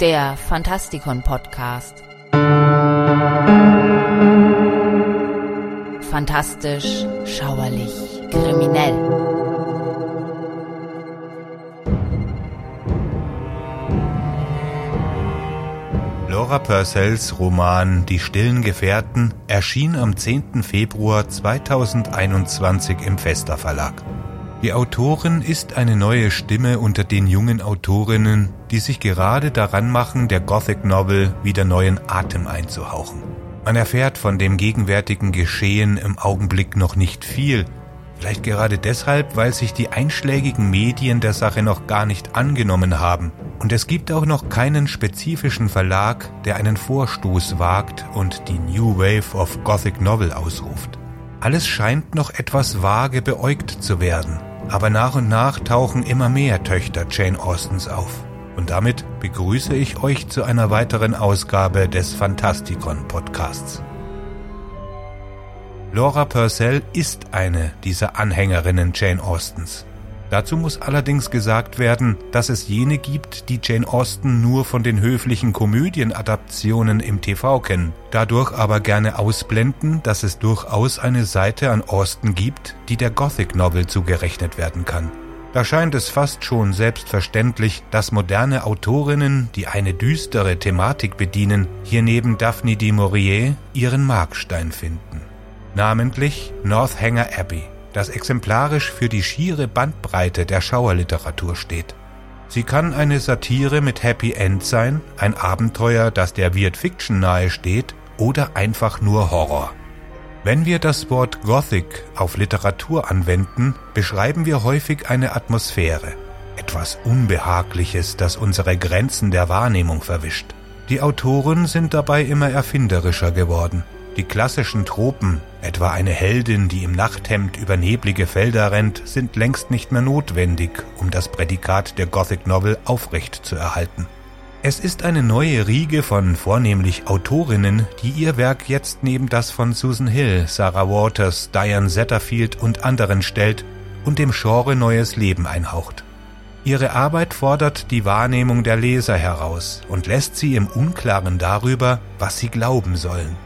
der Fantastikon Podcast. Fantastisch, schauerlich, kriminell. Laura Purcells Roman Die stillen Gefährten erschien am 10. Februar 2021 im Fester Verlag. Die Autorin ist eine neue Stimme unter den jungen Autorinnen, die sich gerade daran machen, der Gothic Novel wieder neuen Atem einzuhauchen. Man erfährt von dem gegenwärtigen Geschehen im Augenblick noch nicht viel, vielleicht gerade deshalb, weil sich die einschlägigen Medien der Sache noch gar nicht angenommen haben. Und es gibt auch noch keinen spezifischen Verlag, der einen Vorstoß wagt und die New Wave of Gothic Novel ausruft. Alles scheint noch etwas vage beäugt zu werden, aber nach und nach tauchen immer mehr Töchter Jane Austens auf. Und damit begrüße ich euch zu einer weiteren Ausgabe des Fantastikon Podcasts. Laura Purcell ist eine dieser Anhängerinnen Jane Austens. Dazu muss allerdings gesagt werden, dass es jene gibt, die Jane Austen nur von den höflichen Komödienadaptionen im TV kennen, dadurch aber gerne ausblenden, dass es durchaus eine Seite an Austen gibt, die der Gothic Novel zugerechnet werden kann. Da scheint es fast schon selbstverständlich, dass moderne Autorinnen, die eine düstere Thematik bedienen, hier neben Daphne du Maurier ihren Markstein finden. Namentlich Northanger Abbey das exemplarisch für die schiere Bandbreite der Schauerliteratur steht. Sie kann eine Satire mit Happy End sein, ein Abenteuer, das der Weird Fiction nahe steht, oder einfach nur Horror. Wenn wir das Wort Gothic auf Literatur anwenden, beschreiben wir häufig eine Atmosphäre, etwas Unbehagliches, das unsere Grenzen der Wahrnehmung verwischt. Die Autoren sind dabei immer erfinderischer geworden. Die klassischen Tropen, etwa eine Heldin, die im Nachthemd über neblige Felder rennt, sind längst nicht mehr notwendig, um das Prädikat der Gothic Novel aufrecht zu erhalten. Es ist eine neue Riege von vornehmlich Autorinnen, die ihr Werk jetzt neben das von Susan Hill, Sarah Waters, Diane Zetterfield und anderen stellt und dem Genre neues Leben einhaucht. Ihre Arbeit fordert die Wahrnehmung der Leser heraus und lässt sie im Unklaren darüber, was sie glauben sollen.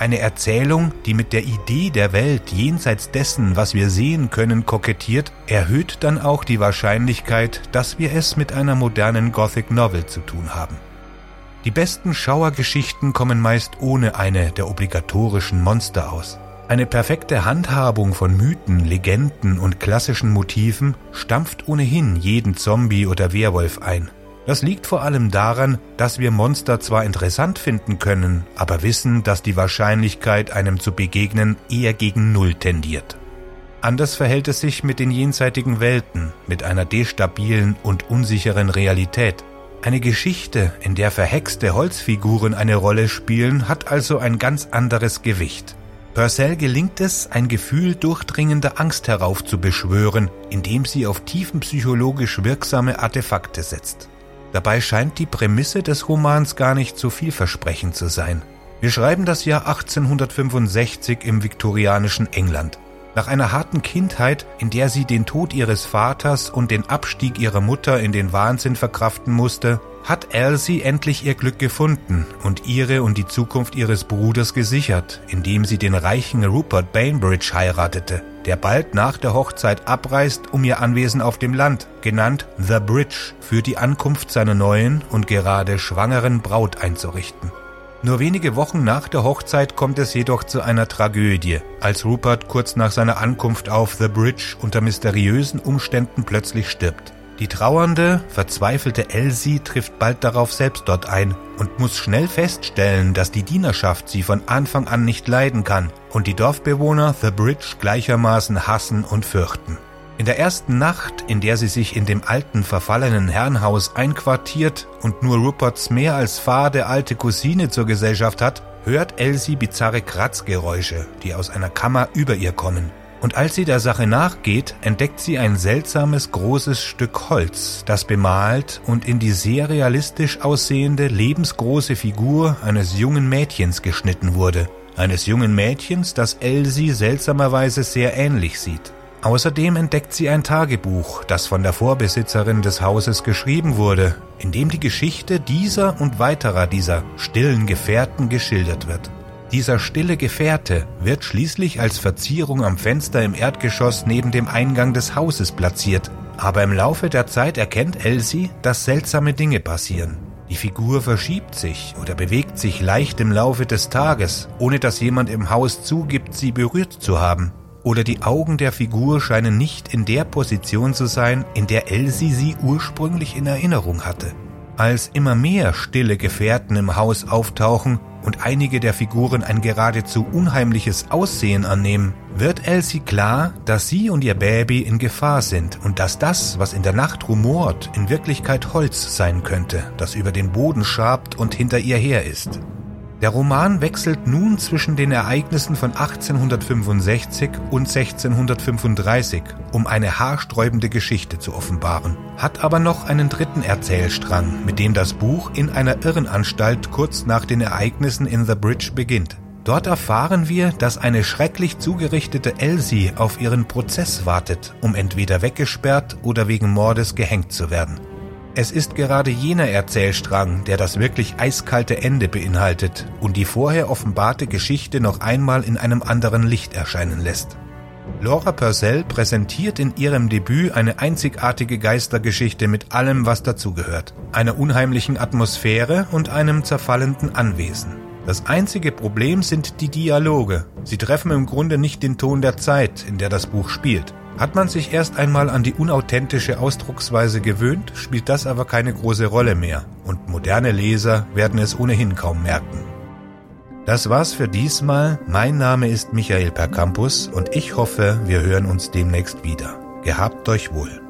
Eine Erzählung, die mit der Idee der Welt jenseits dessen, was wir sehen können, kokettiert, erhöht dann auch die Wahrscheinlichkeit, dass wir es mit einer modernen Gothic Novel zu tun haben. Die besten Schauergeschichten kommen meist ohne eine der obligatorischen Monster aus. Eine perfekte Handhabung von Mythen, Legenden und klassischen Motiven stampft ohnehin jeden Zombie oder Werwolf ein. Das liegt vor allem daran, dass wir Monster zwar interessant finden können, aber wissen, dass die Wahrscheinlichkeit, einem zu begegnen, eher gegen Null tendiert. Anders verhält es sich mit den jenseitigen Welten, mit einer destabilen und unsicheren Realität. Eine Geschichte, in der verhexte Holzfiguren eine Rolle spielen, hat also ein ganz anderes Gewicht. Purcell gelingt es, ein Gefühl durchdringender Angst heraufzubeschwören, indem sie auf tiefenpsychologisch wirksame Artefakte setzt. Dabei scheint die Prämisse des Romans gar nicht so vielversprechend zu sein. Wir schreiben das Jahr 1865 im viktorianischen England. Nach einer harten Kindheit, in der sie den Tod ihres Vaters und den Abstieg ihrer Mutter in den Wahnsinn verkraften musste, hat Elsie endlich ihr Glück gefunden und ihre und die Zukunft ihres Bruders gesichert, indem sie den reichen Rupert Bainbridge heiratete, der bald nach der Hochzeit abreist, um ihr Anwesen auf dem Land, genannt The Bridge, für die Ankunft seiner neuen und gerade schwangeren Braut einzurichten. Nur wenige Wochen nach der Hochzeit kommt es jedoch zu einer Tragödie, als Rupert kurz nach seiner Ankunft auf The Bridge unter mysteriösen Umständen plötzlich stirbt. Die trauernde, verzweifelte Elsie trifft bald darauf selbst dort ein und muss schnell feststellen, dass die Dienerschaft sie von Anfang an nicht leiden kann und die Dorfbewohner The Bridge gleichermaßen hassen und fürchten. In der ersten Nacht, in der sie sich in dem alten verfallenen Herrenhaus einquartiert und nur Ruperts mehr als fade alte Cousine zur Gesellschaft hat, hört Elsie bizarre Kratzgeräusche, die aus einer Kammer über ihr kommen. Und als sie der Sache nachgeht, entdeckt sie ein seltsames großes Stück Holz, das bemalt und in die sehr realistisch aussehende, lebensgroße Figur eines jungen Mädchens geschnitten wurde. Eines jungen Mädchens, das Elsie seltsamerweise sehr ähnlich sieht. Außerdem entdeckt sie ein Tagebuch, das von der Vorbesitzerin des Hauses geschrieben wurde, in dem die Geschichte dieser und weiterer dieser stillen Gefährten geschildert wird. Dieser stille Gefährte wird schließlich als Verzierung am Fenster im Erdgeschoss neben dem Eingang des Hauses platziert, aber im Laufe der Zeit erkennt Elsie, dass seltsame Dinge passieren. Die Figur verschiebt sich oder bewegt sich leicht im Laufe des Tages, ohne dass jemand im Haus zugibt, sie berührt zu haben oder die Augen der Figur scheinen nicht in der Position zu sein, in der Elsie sie ursprünglich in Erinnerung hatte. Als immer mehr stille Gefährten im Haus auftauchen und einige der Figuren ein geradezu unheimliches Aussehen annehmen, wird Elsie klar, dass sie und ihr Baby in Gefahr sind und dass das, was in der Nacht rumort, in Wirklichkeit Holz sein könnte, das über den Boden schabt und hinter ihr her ist. Der Roman wechselt nun zwischen den Ereignissen von 1865 und 1635, um eine haarsträubende Geschichte zu offenbaren, hat aber noch einen dritten Erzählstrang, mit dem das Buch in einer Irrenanstalt kurz nach den Ereignissen in The Bridge beginnt. Dort erfahren wir, dass eine schrecklich zugerichtete Elsie auf ihren Prozess wartet, um entweder weggesperrt oder wegen Mordes gehängt zu werden. Es ist gerade jener Erzählstrang, der das wirklich eiskalte Ende beinhaltet und die vorher offenbarte Geschichte noch einmal in einem anderen Licht erscheinen lässt. Laura Purcell präsentiert in ihrem Debüt eine einzigartige Geistergeschichte mit allem, was dazugehört, einer unheimlichen Atmosphäre und einem zerfallenden Anwesen. Das einzige Problem sind die Dialoge. Sie treffen im Grunde nicht den Ton der Zeit, in der das Buch spielt. Hat man sich erst einmal an die unauthentische Ausdrucksweise gewöhnt, spielt das aber keine große Rolle mehr und moderne Leser werden es ohnehin kaum merken. Das war's für diesmal. Mein Name ist Michael Percampus und ich hoffe, wir hören uns demnächst wieder. Gehabt euch wohl.